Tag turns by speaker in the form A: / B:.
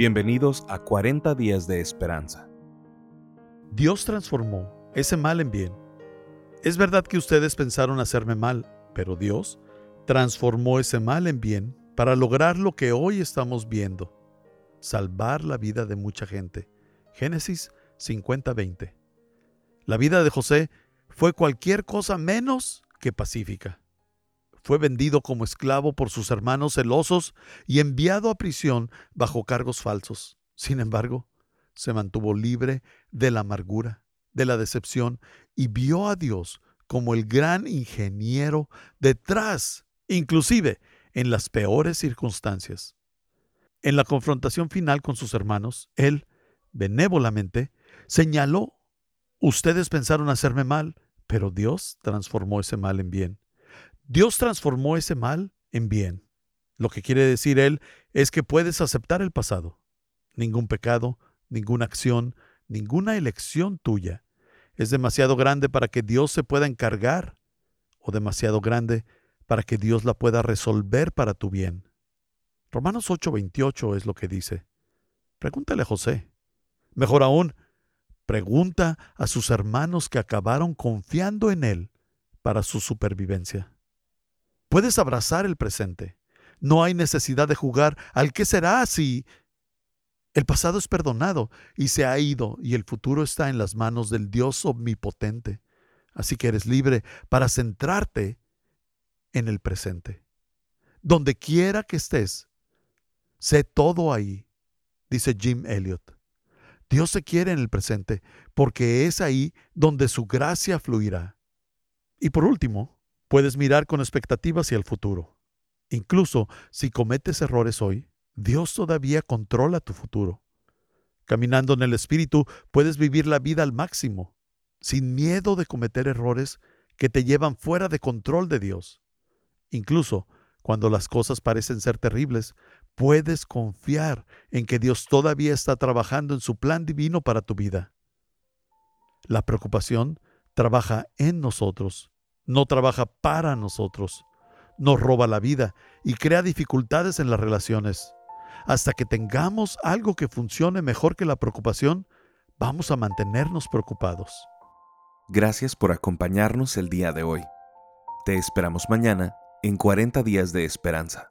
A: Bienvenidos a 40 días de esperanza.
B: Dios transformó ese mal en bien. Es verdad que ustedes pensaron hacerme mal, pero Dios transformó ese mal en bien para lograr lo que hoy estamos viendo, salvar la vida de mucha gente. Génesis 50:20. La vida de José fue cualquier cosa menos que pacífica. Fue vendido como esclavo por sus hermanos celosos y enviado a prisión bajo cargos falsos. Sin embargo, se mantuvo libre de la amargura, de la decepción y vio a Dios como el gran ingeniero detrás, inclusive en las peores circunstancias. En la confrontación final con sus hermanos, él, benévolamente, señaló, ustedes pensaron hacerme mal, pero Dios transformó ese mal en bien. Dios transformó ese mal en bien. Lo que quiere decir Él es que puedes aceptar el pasado. Ningún pecado, ninguna acción, ninguna elección tuya es demasiado grande para que Dios se pueda encargar o demasiado grande para que Dios la pueda resolver para tu bien. Romanos 8:28 es lo que dice. Pregúntale a José. Mejor aún, pregunta a sus hermanos que acabaron confiando en Él para su supervivencia. Puedes abrazar el presente. No hay necesidad de jugar al qué será si el pasado es perdonado y se ha ido y el futuro está en las manos del Dios omnipotente. Así que eres libre para centrarte en el presente. Donde quiera que estés, sé todo ahí, dice Jim Elliot. Dios se quiere en el presente porque es ahí donde su gracia fluirá. Y por último, Puedes mirar con expectativa hacia el futuro. Incluso si cometes errores hoy, Dios todavía controla tu futuro. Caminando en el Espíritu puedes vivir la vida al máximo, sin miedo de cometer errores que te llevan fuera de control de Dios. Incluso cuando las cosas parecen ser terribles, puedes confiar en que Dios todavía está trabajando en su plan divino para tu vida. La preocupación trabaja en nosotros no trabaja para nosotros, nos roba la vida y crea dificultades en las relaciones. Hasta que tengamos algo que funcione mejor que la preocupación, vamos a mantenernos preocupados.
A: Gracias por acompañarnos el día de hoy. Te esperamos mañana en 40 días de esperanza.